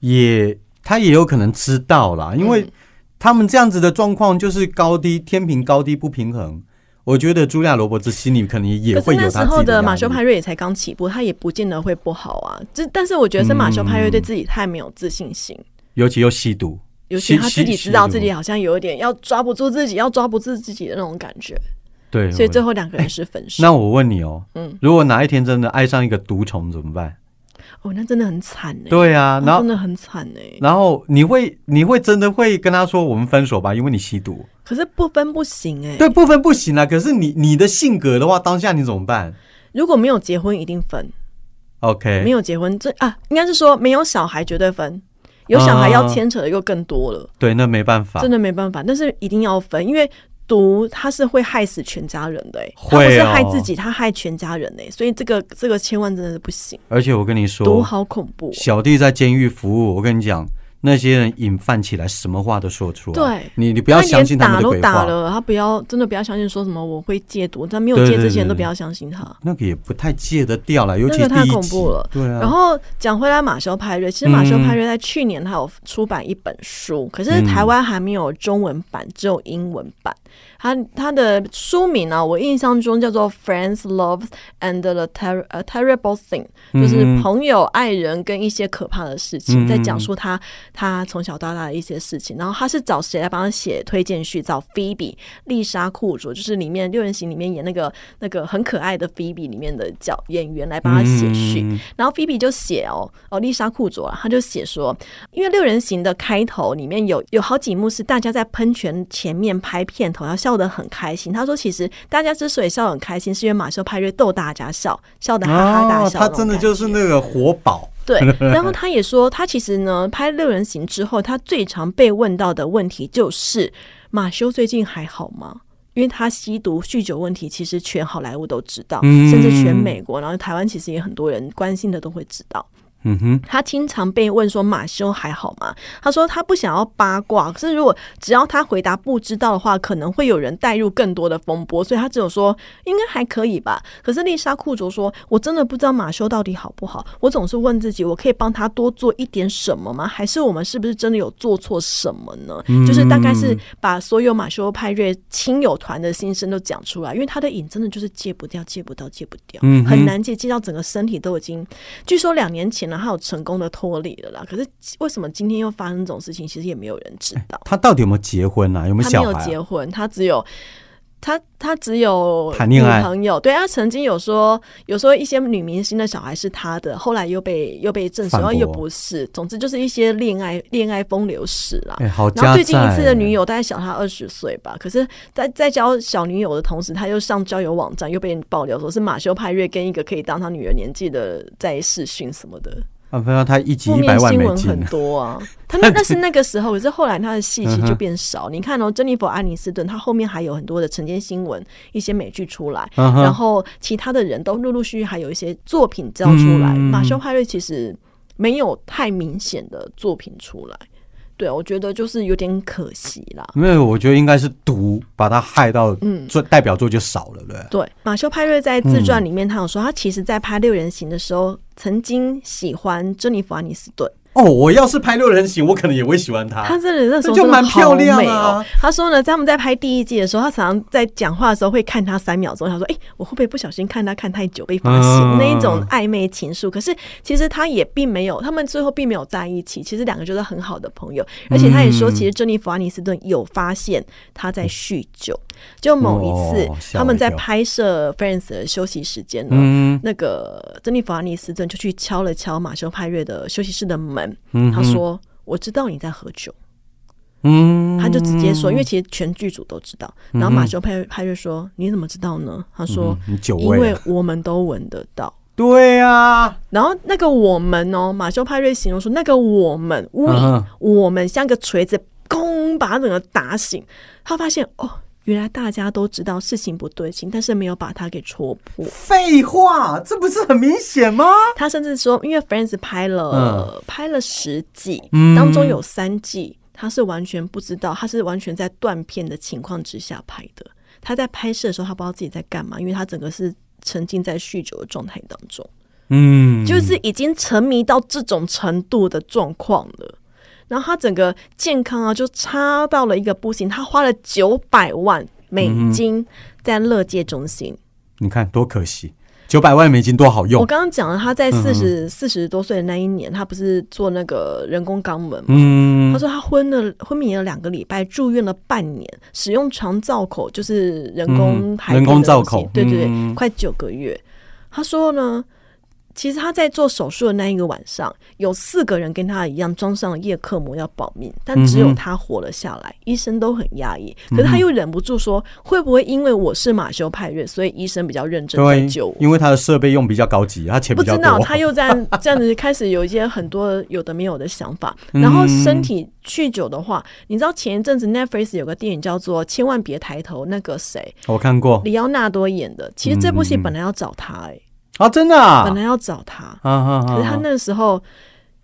A: 也他也有可能知道啦，因为
B: 嗯
A: 他们这样子的状况就是高低天平高低不平衡。我觉得茱莉亚·罗伯兹心里可能也会有他自
B: 候的马修派瑞也才刚起步，他也不见得会不好啊。这但是我觉得是马修派瑞对自己太没有自信心，
A: 尤其又吸毒，
B: 尤其他自己知道自己好像有一点要抓不住自己，要抓不住自己的那种感觉，
A: 对，
B: 所以最后两个人是分手。
A: 那我问你哦，
B: 嗯
A: 如果哪一天真的爱上一个毒虫怎么办？
B: 哦，那真的很惨哎。
A: 对啊，然后
B: 哦真的很惨哎。
A: 然后你会你会真的会跟他说我们分手吧，因为你吸毒。
B: 可是不分不行哎。
A: 对，不分不行啊。可是你你的性格的话，当下你怎么办
B: 如果没有结婚，一定分
A: ；？OK，
B: 没有结婚，这啊，应该是说没有小孩绝对分。有小孩要牵扯的又更多了，
A: 对，那没办法
B: 真。的没办法。但是一定要分，因为毒它是会害死全家人的、欸，它
A: 会
B: 不是
A: 哦。
B: 害自己，它害全家人哎、所以这个这个千万真的是不行，
A: 而且我跟你说毒，
B: 好恐怖哦、
A: 小弟在监狱服务，我跟你讲，那些人引犯起来，什么话都说出来。
B: 对
A: 你你不要相信他的鬼话，
B: 打了，他不要真的不要相信说什么我会戒毒，他没有戒之前
A: 对
B: 都不要相信他。
A: 那个也不太戒得掉了，尤其
B: 那个太恐怖了
A: 对啊，
B: 然后讲回来，马修派瑞，其实马修
A: 嗯
B: 派瑞在去年他有出版一本书，可是台湾还没有中文版，只有英文版。他他的书名呢、我印象中叫做《Friends, Love and the Terrible Thing》，就是
A: 嗯
B: 朋友、爱人跟一些可怕的事情，
A: 嗯
B: 在讲述他他从小到大的一些事情。然后他是找谁来帮他写推荐序？找 Phoebe 丽莎库卓，就是里面六人行里面演那个那个很可爱的 Phoebe 里面的角演员来帮他写序。
A: 嗯
B: 然后菲比就写哦哦，丽莎库卓啊，他就写说，因为六人行的开头里面有有好几幕是大家在喷泉前面拍片头，然后笑得很开心。他说，其实大家之所以笑得很开心，是因为马修派瑞逗大家笑，笑得哈哈大
A: 哦，
B: 笑、
A: 他真的就是那个活宝，
B: 对，然后他也说，他其实呢拍六人行之后，他最常被问到的问题就是马修最近还好吗？因为他吸毒、酗酒问题，其实全好莱坞都知道，
A: 嗯
B: 甚至全美国，然后台湾其实也很多人关心的都会知道。
A: 嗯哼，
B: 他经常被问说马修还好吗？他说他不想要八卦，可是如果只要他回答不知道的话，可能会有人带入更多的风波，所以他只有说应该还可以吧。可是丽莎库卓说：“我真的不知道马修到底好不好，我总是问自己，我可以帮他多做一点什么吗？还是我们是不是真的有做错什么呢？就是大概是把所有马修派瑞亲友团的心声都讲出来，因为他的瘾真的就是戒不掉，戒不到，戒不掉，
A: 嗯
B: 很难戒，戒到整个身体都已经。据说两年前呢，他有成功的脱离了啦。可是为什么今天又发生这种事情，其实也没有人知道。
A: 他到底有没有结婚啊？有没有
B: 他没有？结婚，他只有他他只有
A: 谈恋爱
B: 朋友。对他曾经有说，有说一些女明星的小孩是他的，后来又被又被证实，然后又不是。总之就是一些恋爱恋爱风流史啦。
A: 哎，好
B: 然后最近一次的女友大概小他二十岁吧，可是在，在交小女友的同时，他又上交友网站，又被爆料说是马修派瑞跟一个可以当他女儿年纪的在试训什么的，
A: 啊，不要他一集
B: 负
A: 一百
B: 面新闻
A: 万美金
B: 很，多啊。他那那是那个时候，可是后来他的戏其实就变少。你看哦，珍妮佛·安妮斯顿，她后面还有很多的晨间新闻、一些美剧出来，
A: 嗯
B: 然后其他的人都陆陆续续还有一些作品交出来。
A: 嗯
B: 马修派瑞其实没有太明显的作品出来，对我觉得就是有点可惜啦。
A: 没有，我觉得应该是毒把他害到，
B: 嗯
A: 作代表作就少了，对？对，
B: 马修派瑞在自传里面，他有说，他其实在拍《六人行》的时候，曾经喜欢珍妮弗·安妮斯顿。
A: 哦，我要是拍六人行，我可能也会喜欢他。
B: 他真的那时候
A: 就蛮漂亮
B: 美
A: 啊
B: 哦。他说呢，在他们在拍第一季的时候，他常常在讲话的时候会看他三秒钟，他说：“哎、我会不会不小心看他看太久被发现？”
A: 嗯
B: 那一种暧昧情愫。可是其实他也并没有，他们最后并没有在一起。其实两个就是很好的朋友，而且他也说，其实珍妮弗·安妮斯顿有发现他在酗酒。就某一次，他们在拍摄《Friends》的休息时间呢，
A: 嗯
B: 那个珍妮弗·安妮斯顿就去敲了敲马修派瑞的休息室的门，
A: 嗯
B: 他说：“我知道你在喝酒。”
A: 嗯，
B: 他就直接说，因为其实全剧组都知道。然后马修派派瑞说：“你怎么知道呢？”他说
A: 嗯：“
B: 因为我们都闻得到。
A: 对啊，”
B: 然后那个我们哦，马修派瑞形容说，那个我们乌
A: 嗯
B: 我们像个锤子，咣把他整个打醒。他发现哦，原来大家都知道事情不对劲，但是没有把它给戳破。
A: 废话，这不是很明显吗？
B: 他甚至说，因为 Friends 拍了、拍了十季，
A: 嗯
B: 当中有三季他是完全不知道，他是完全在断片的情况之下拍的。他在拍摄的时候，他不知道自己在干嘛，因为他整个是沉浸在酗酒的状态当中，
A: 嗯，
B: 就是已经沉迷到这种程度的状况了。然后他整个健康啊，就差到了一个不行。他花了九百万美金在乐界中心。
A: 你看多可惜，九百万美金多好用
B: 我
A: 用。
B: 刚刚讲了，他在
A: 嗯
B: 四十四十多岁的那一年，他不是做那个人工肛门吗？
A: 嗯
B: 他，说他昏了昏迷了两个礼拜，住院了半年，使用肠造口，就是人工
A: 嗯人工造口
B: 对对对，
A: 嗯
B: 快九个月。他说呢，其实他在做手术的那一个晚上，有四个人跟他一样装上了叶克膜要保命，但只有他活了下来，医生都很压抑。可是他又忍不住说，会不会因为我是马修派瑞，所以医生比较认真在
A: 对
B: 救我？，
A: 因为他的设备用比较高级，他钱
B: 不知。道他又这样这样子开始有一些很多有的没有的想法，
A: 嗯。
B: 然后身体酗酒的话，你知道前一阵子 Netflix 有个电影叫做《千万别抬头》，那个谁？
A: 我看过。
B: 里奥纳多演的，其实这部戏
A: 嗯。
B: 本来要找他、欸，
A: 啊，真的啊，
B: 本来要找他，
A: 啊啊啊！
B: 可是他那个时候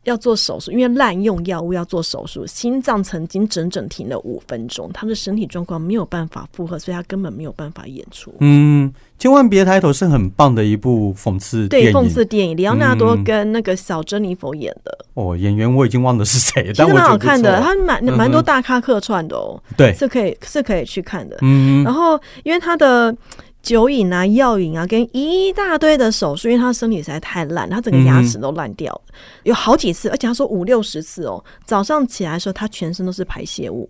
B: 要做手术，因为滥用药物要做手术，心脏曾经整整停了五分钟，他的身体状况没有办法负荷，所以他根本没有办法演出。
A: 嗯，千万别抬头是很棒的一部讽刺电
B: 对，讽刺电影，里奥纳多
A: 嗯
B: 跟那个小珍妮佛演的，
A: 哦，演员我已经忘了是谁，但我觉得不
B: 好看的，他蛮蛮多大咖客串的哦，
A: 对，
B: 是可以是可以去看的。
A: 嗯
B: 然后因为他的酒瘾啊、药瘾啊，跟一大堆的手术，因为他身体实在太烂，他整个牙齿都烂掉了，有好几次，而且他说五六十次哦。早上起来的时候，他全身都是排泄物，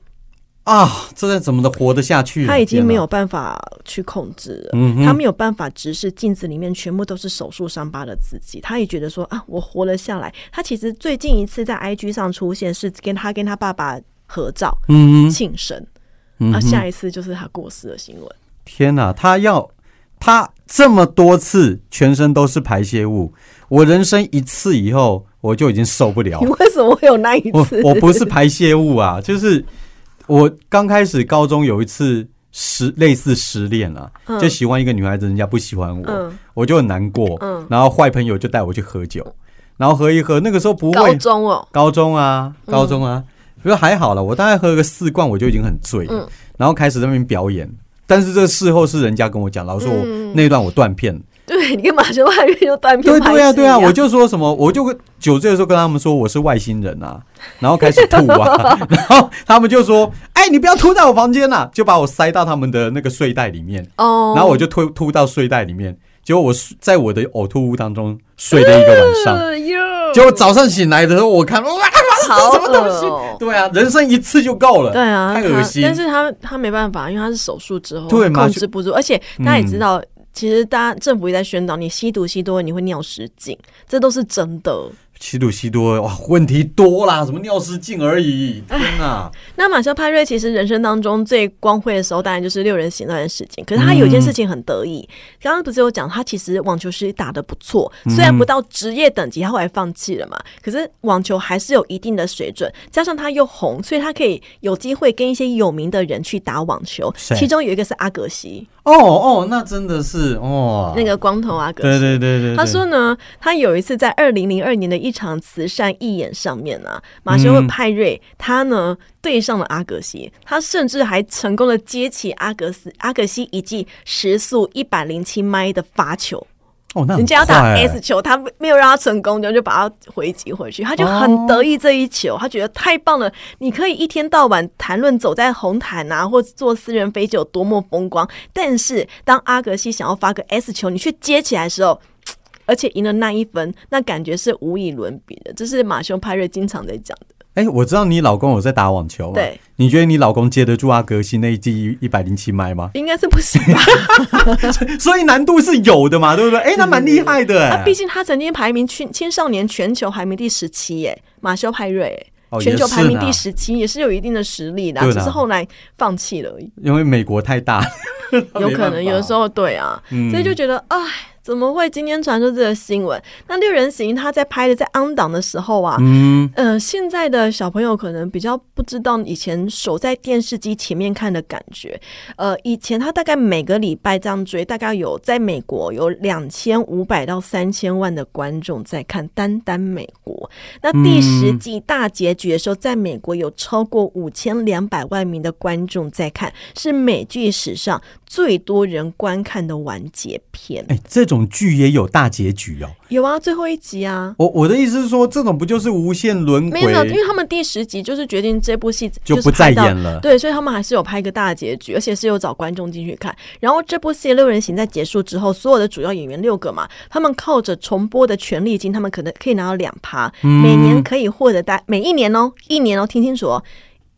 A: 啊，这怎么的活得下去啊？
B: 他已经没有，办法去控制了。
A: 嗯
B: 他没有办法直视镜子里面全部都是手术伤疤的自己，他也觉得说啊，我活了下来。他其实最近一次在 IG 上出现是跟他跟他爸爸合照
A: 嗯哼
B: 庆生，
A: 嗯哼，
B: 啊，下一次就是他过世的新闻。
A: 天哪，他要他这么多次全身都是排泄物，我人生一次以后我就已经受不了
B: 你。为什么会有那一
A: 我
B: 次？
A: 我不是排泄物啊，就是我刚开始高中有一次失类似失恋啊，
B: 嗯
A: 就喜欢一个女孩子，人家不喜欢我，
B: 嗯
A: 我就很难过。
B: 嗯
A: 然后坏朋友就带我去喝酒，然后喝一喝，那个时候不会
B: 高
A: 会
B: 中哦，
A: 高中啊，高中啊，不过还好了，我大概喝个四罐我就已经很醉了，
B: 嗯
A: 然后开始在那边表演。但是这事后是人家跟我讲，老师我
B: 嗯。
A: 那一段我断片。了。
B: 对你跟马修派瑞就断片
A: 对对啊对啊，
B: 戏一样
A: 我就说什么，我就跟酒醉的时候跟他们说我是外星人啊，然后开始吐啊，然后他们就说，哎，你不要吐在我房间呐、就把我塞到他们的那个睡袋里面，
B: 哦，
A: 然后我就吐吐到睡袋里面，结果我睡在我的呕吐物当中睡了一个晚上。结果早上醒来的时候，我看哇，
B: 好
A: 这什么东西？
B: 哦
A: 对啊，人生一次就够了。
B: 对啊，
A: 太恶心
B: 他但是他他没办法，因为他是手术之后
A: 对
B: 控制不住，而且大家也
A: 嗯
B: 知道。其实，大家政府也在宣导，你吸毒吸多了，你会尿失禁，这都是真的。
A: 吸毒吸多，哇，问题多啦，什么尿失禁而已，天哪！
B: 那马修派瑞其实人生当中最光辉的时候，当然就是六人行那段时间。可是他有一件事情很得意，刚刚不是有讲他其实网球是打得不错，虽然不到职业等级，他后来放弃了嘛。可是网球还是有一定的水准，加上他又红，所以他可以有机会跟一些有名的人去打网球。其中有一个是阿格西，
A: 哦哦，那真的是哦，
B: 那个光头阿格
A: 对
B: 西。
A: 对对对，
B: 他说呢，他有一次在二零零二年的一场慈善义演上面啊，马修
A: 会
B: 派瑞他呢对上了阿格西，他甚至还成功的接起阿格斯阿格西一记时速一百零七迈的发球，
A: 哦，那很
B: 人家要打 S 球，他没有让他成功，就就把他回击回去，他就很得意这一球，他觉得太棒了。你可以一天到晚谈论走在红毯啊，或坐私人飞机有多么风光，但是当阿格西想要发个 S 球，你去接起来的时候。而且赢了那一分，那感觉是无以伦比的。这是马修派瑞经常在讲的。
A: 哎，我知道你老公有在打网球嘛？
B: 对，
A: 你觉得你老公接得住阿格西那一记一百零七麦吗？
B: 应该是不行吧？
A: 所以难度是有的嘛，对不对？哎，那蛮厉害的
B: 啊，
A: 哎
B: 毕。竟他曾经排名青青少年全球排名第十七耶，马修派瑞全球排名第十七，也是有一定的实力的啊、只是后来放弃了而已。
A: 因为美国太大，
B: 有可能 有的时
A: 候，
B: 候对啊，
A: 嗯
B: 所以就觉得哎，怎么会今天传出这个新闻？那六人行他在拍的在 on 档的时候啊，
A: 嗯，
B: 呃，现在的小朋友可能比较不知道以前守在电视机前面看的感觉。呃，以前他大概每个礼拜这样追，大概有在美国有两千五百到三千万的观众在看，单单美国。那第十季大结局的时候，在美国有超过五千两百万名的观众在看，是美剧史上最多人观看的完结篇。
A: 哎，这种剧也有大结局哦。
B: 有啊，最后一集啊。
A: 我我的意思是说，这种不就是无限轮
B: 没有，没有因，为他们第十集就是决定这部戏
A: 就是不再演了？
B: 对，所以他们还是有拍一个大结局，而且是有找观众进去看。然后这部戏《六人行》在结束之后，所有的主要演员六个嘛，他们靠着重播的权利金，他们可能可以拿到两趴，
A: 嗯
B: 每年可以获得大每一年哦，一年哦，听清楚哦。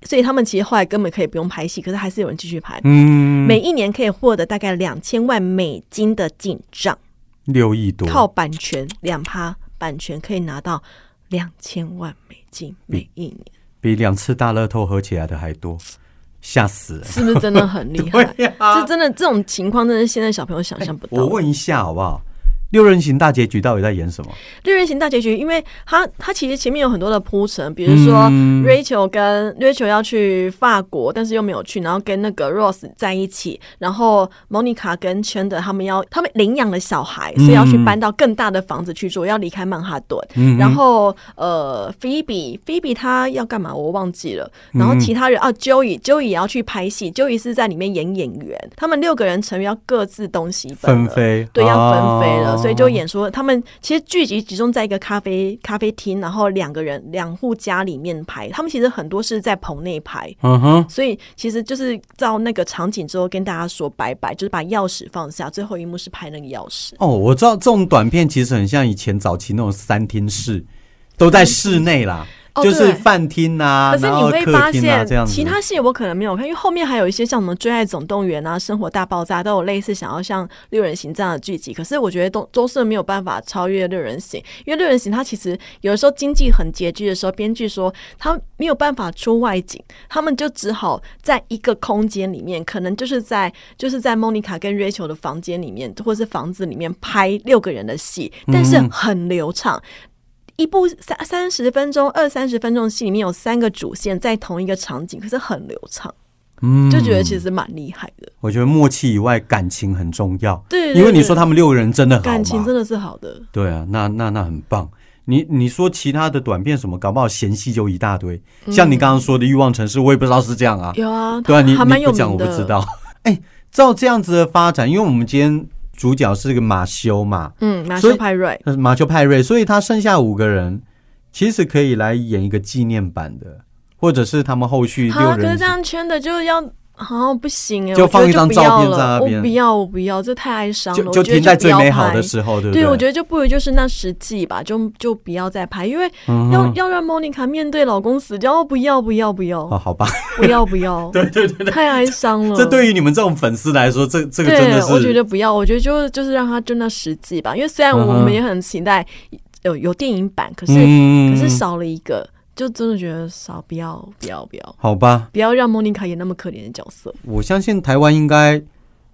B: 所以他们其实后来根本可以不用拍戏，可是还是有人继续拍。
A: 嗯，
B: 每一年可以获得大概两千万美金的进账，
A: 六亿多，
B: 靠版权两趴版权可以拿到两千万美金每一年，
A: 比两次大乐透合起来的还多，吓死人！
B: 是不是真的很厉害？这真的这种情况，真的是现在小朋友想象不到。
A: 我问一下好不好？六人行大结局到底在演什么？
B: 六人行大结局，因为他他其实前面有很多的铺陈，比如说
A: 嗯。
B: Rachel 跟 Rachel 要去法国，但是又没有去，然后跟那个 Rose 在一起，然后 Monica 跟 Chandler 他们要他们领养了小孩，所以要去搬到更大的房子去住，要离开曼哈顿。
A: 嗯
B: 然后呃，Phoebe Phoebe 她要干嘛我忘记了，然后其他人啊，Joey Joey 也要去拍戏，Joey 是在里面演演员，他们六个人成员要各自东西分了。
A: 纷飞，
B: 对，要分飞了，
A: 哦
B: 所以就演说他们其实聚集集中在一个咖啡咖啡厅，然后两个人两户家里面拍，他们其实很多是在棚内拍。
A: 嗯哼，
B: 所以其实就是照那个场景之后跟大家说拜拜，就是把钥匙放下，最后一幕是拍那个钥匙。
A: 哦，我知道这种短片其实很像以前早期那种三厅室，都在室内啦，
B: 哦
A: 就是饭厅啊，
B: 可是你会发现。其他戏我可能没有看，因为后面还有一些像什么《追爱总动员》啊、《生活大爆炸》都有类似想要像六人行这样的剧集。可是我觉得都都是没有办法超越六人行，因为六人行它其实有的时候经济很拮据的时候，编剧说他没有办法出外景，他们就只好在一个空间里面，可能就是在 就是在 Monica 跟 Rachel 的房间里面，或是房子里面拍六个人的戏，但是很流畅。一部三三十分钟、二三十分钟的戏里面有三个主线在同一个场景，可是很流畅，
A: 嗯
B: 就觉得其实蛮厉害的。
A: 我觉得默契以外，感情很重要。
B: 对对
A: 因为你说他们六个人真的好
B: 感情真的是好的，
A: 对啊，那那那很棒。你你说其他的短片什么，搞不好嫌隙就一大堆。像你刚刚说的《欲望城市》，我也不知道是这样啊。
B: 有啊，
A: 对啊，你
B: 还蛮有
A: 你不讲。我不知道。哎，照这样子的发展，因为我们今天主角是个马修嘛，
B: 嗯，马修派瑞，
A: 马修派瑞，所以他剩下五个人，其实可以来演一个纪念版的，或者是他们后续六
B: 好，可这样圈的就要。好、不行哎，
A: 就放一张
B: 不要
A: 照片在
B: 了
A: 那边
B: 我不要，我不要，这太哀伤了。
A: 就就
B: 我觉得
A: 停在最
B: 不要拍
A: 美好的时候，对不
B: 对，
A: 对？
B: 我觉得就不如就是那十季吧，就就不要再拍，因为要要让莫妮卡面对老公死不要不要不要
A: 哦，好吧，
B: 不要不要，
A: 对对对对，
B: 太哀伤了。
A: 这对于你们这种粉丝来说，这这个真的
B: 对，
A: 是，
B: 我觉得不要，我觉得就就是让他就那十季吧，因为虽然我们也很期待有有电影版，可是、
A: 嗯
B: 可是少了一个，就真的觉得少，不要不要不要。
A: 好吧，
B: 不要让莫妮卡演那么可怜的角色，
A: 我相信台湾应该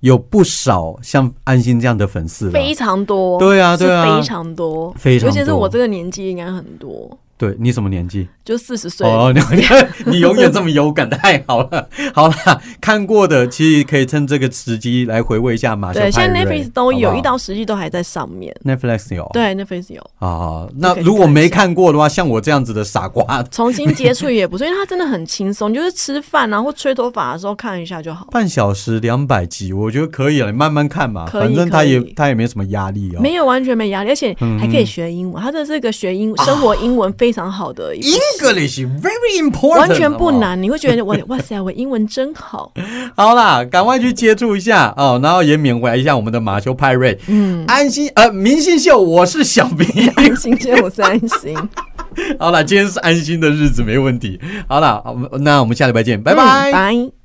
A: 有不少像安心这样的粉丝了。
B: 非常多，
A: 对啊对啊。
B: 是非常多，
A: 非常多。
B: 尤其是我这个年纪应该很多，
A: 对你什么年纪？
B: 就四十岁。
A: 哦，你你 你永远这么有感，太好了。好了，看过的其实可以趁这个时机来回味一下马修
B: 对，现在 Netflix 都有
A: 好好
B: 一到十季都还在上面。
A: Netflix 有
B: 对，Netflix 有
A: 啊。那如果没
B: 看
A: 过的话，像我这样子的傻瓜，
B: 重新接触也不错，因为它真的很轻松，就是吃饭啊或吹头发的时候看一下就好。
A: 半小时两百集，我觉得可以了，你慢慢看嘛。反正他也他也没什么压力哦。
B: 没有完全没压力，而且
A: 嗯
B: 还可以学英文。他的这个学英生活英文非常好的一
A: English very important，
B: 完全不。难。你会觉得我 哇塞，我英文真好。
A: 好啦，赶快去接触一下哦，然后也缅怀一下我们的马修派瑞。
B: 嗯，
A: 安心呃，明星秀，我是小明。
B: 安心秀我是安心，
A: 好了，今天是安心的日子，没问题。好了，那我们下礼拜见，拜拜。
B: 嗯拜。